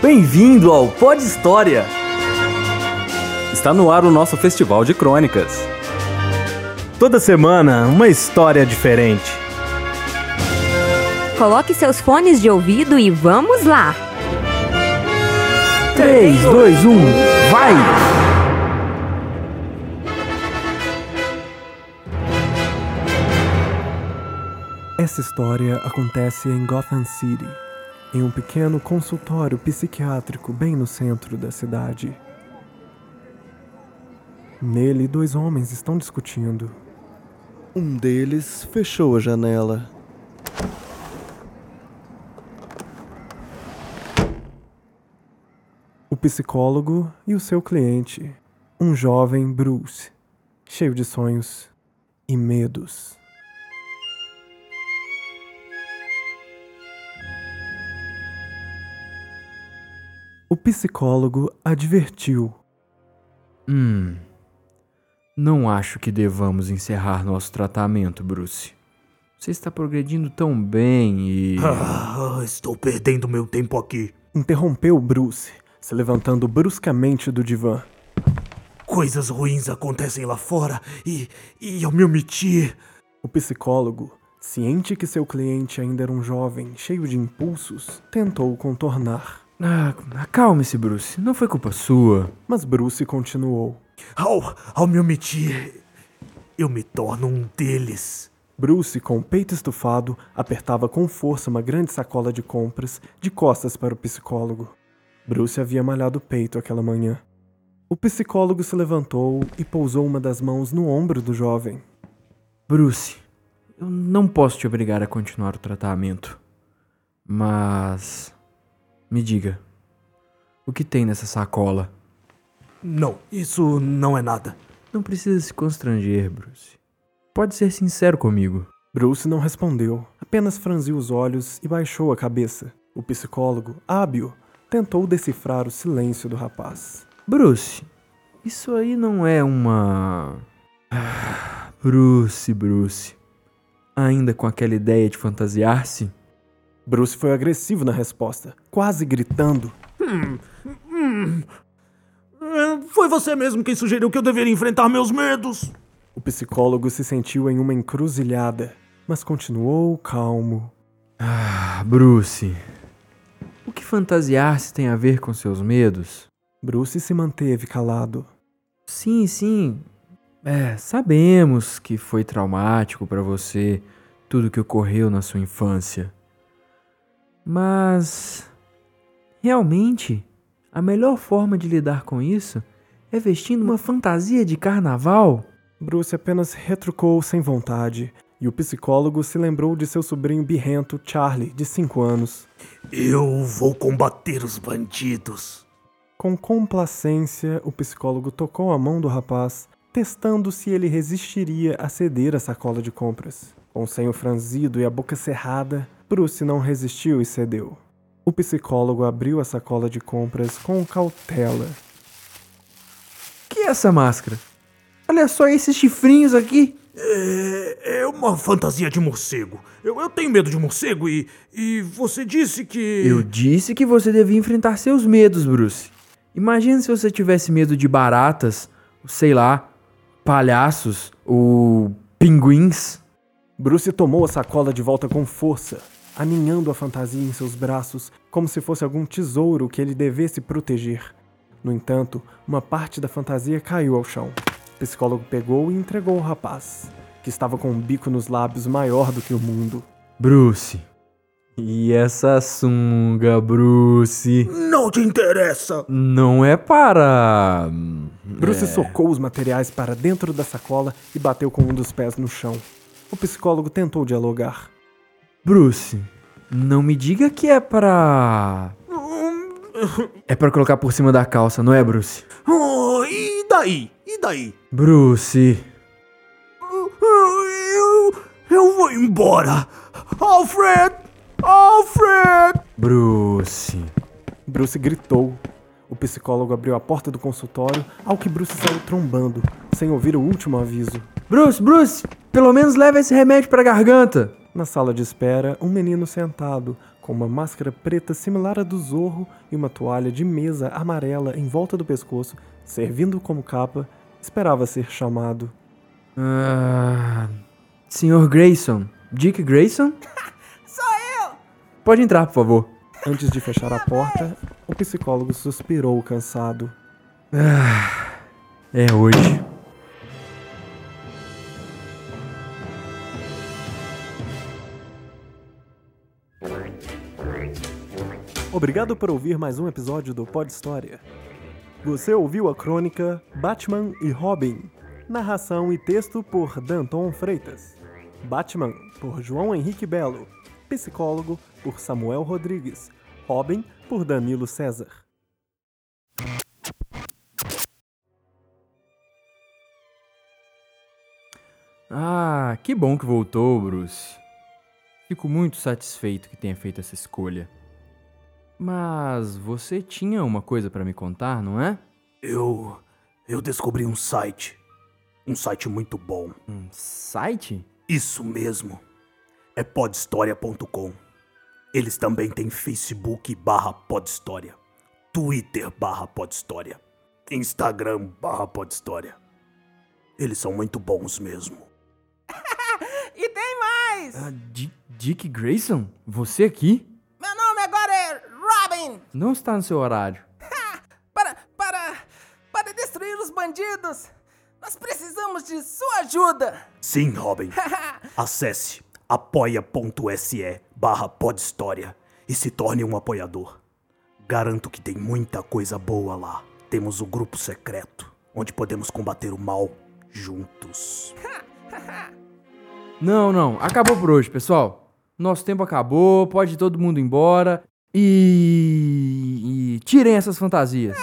Bem-vindo ao Pod História! Está no ar o nosso festival de crônicas. Toda semana, uma história diferente. Coloque seus fones de ouvido e vamos lá! 3, 2, 1, vai! Essa história acontece em Gotham City, em um pequeno consultório psiquiátrico bem no centro da cidade. Nele, dois homens estão discutindo. Um deles fechou a janela. O psicólogo e o seu cliente, um jovem Bruce, cheio de sonhos e medos. O psicólogo advertiu. Hum. Não acho que devamos encerrar nosso tratamento, Bruce. Você está progredindo tão bem e. Ah, estou perdendo meu tempo aqui. Interrompeu Bruce, se levantando bruscamente do divã. Coisas ruins acontecem lá fora e, e eu me omiti. O psicólogo, ciente que seu cliente ainda era um jovem cheio de impulsos, tentou contornar. Ah, acalme-se, Bruce. Não foi culpa sua. Mas Bruce continuou. Ao, ao me omitir, eu me torno um deles. Bruce, com o peito estufado, apertava com força uma grande sacola de compras de costas para o psicólogo. Bruce havia malhado o peito aquela manhã. O psicólogo se levantou e pousou uma das mãos no ombro do jovem. Bruce, eu não posso te obrigar a continuar o tratamento. Mas. Me diga. O que tem nessa sacola? Não, isso não é nada. Não precisa se constranger, Bruce. Pode ser sincero comigo. Bruce não respondeu, apenas franziu os olhos e baixou a cabeça. O psicólogo, hábil, tentou decifrar o silêncio do rapaz. Bruce, isso aí não é uma. Ah, Bruce, Bruce. Ainda com aquela ideia de fantasiar-se? Bruce foi agressivo na resposta, quase gritando. Hum, hum. Foi você mesmo quem sugeriu que eu deveria enfrentar meus medos. O psicólogo se sentiu em uma encruzilhada, mas continuou calmo. Ah, Bruce. O que fantasiar-se tem a ver com seus medos? Bruce se manteve calado. Sim, sim. É, sabemos que foi traumático para você tudo que ocorreu na sua infância. Mas realmente a melhor forma de lidar com isso é vestindo uma fantasia de carnaval? Bruce apenas retrucou sem vontade, e o psicólogo se lembrou de seu sobrinho birrento, Charlie, de 5 anos. Eu vou combater os bandidos. Com complacência, o psicólogo tocou a mão do rapaz, testando se ele resistiria a ceder a sacola de compras. Com o senho franzido e a boca cerrada, Bruce não resistiu e cedeu. O psicólogo abriu a sacola de compras com cautela. Que é essa máscara? Olha só esses chifrinhos aqui. É, é uma fantasia de morcego. Eu, eu tenho medo de morcego e, e você disse que. Eu disse que você devia enfrentar seus medos, Bruce. Imagina se você tivesse medo de baratas, sei lá, palhaços ou pinguins. Bruce tomou a sacola de volta com força, aninhando a fantasia em seus braços como se fosse algum tesouro que ele devesse proteger. No entanto, uma parte da fantasia caiu ao chão. O psicólogo pegou e entregou ao rapaz, que estava com um bico nos lábios maior do que o mundo. Bruce. E essa sunga, Bruce? Não te interessa! Não é para. Bruce socou os materiais para dentro da sacola e bateu com um dos pés no chão. O psicólogo tentou dialogar. Bruce, não me diga que é para. É para colocar por cima da calça, não é, Bruce? Oh, e daí? E daí? Bruce. Eu, eu vou embora! Alfred! Alfred! Bruce. Bruce gritou. O psicólogo abriu a porta do consultório, ao que Bruce saiu trombando, sem ouvir o último aviso. Bruce, Bruce, pelo menos leva esse remédio pra garganta. Na sala de espera, um menino sentado, com uma máscara preta similar à do Zorro e uma toalha de mesa amarela em volta do pescoço, servindo como capa, esperava ser chamado. Ah, Senhor Grayson. Dick Grayson? Sou eu! Pode entrar, por favor. Antes de fechar a porta, o psicólogo suspirou cansado. É hoje. Obrigado por ouvir mais um episódio do Pod História. Você ouviu a crônica Batman e Robin. Narração e texto por Danton Freitas. Batman por João Henrique Belo. Psicólogo por Samuel Rodrigues. Robin por Danilo César. Ah, que bom que voltou, Bruce. Fico muito satisfeito que tenha feito essa escolha. Mas você tinha uma coisa pra me contar, não é? Eu. Eu descobri um site. Um site muito bom. Um site? Isso mesmo. É podhistoria.com. Eles também têm Facebook barra podhistória, Twitter barra podhistória, Instagram barra podhistória. Eles são muito bons mesmo. E tem mais! Ah, Di- Dick Grayson? Você aqui? Não está no seu horário. Para, para, para destruir os bandidos, nós precisamos de sua ajuda! Sim, Robin. Acesse apoia.se barra podhistória e se torne um apoiador. Garanto que tem muita coisa boa lá. Temos o grupo secreto, onde podemos combater o mal juntos. Não, não. Acabou por hoje, pessoal. Nosso tempo acabou, pode todo mundo ir embora. E. e tirem essas fantasias.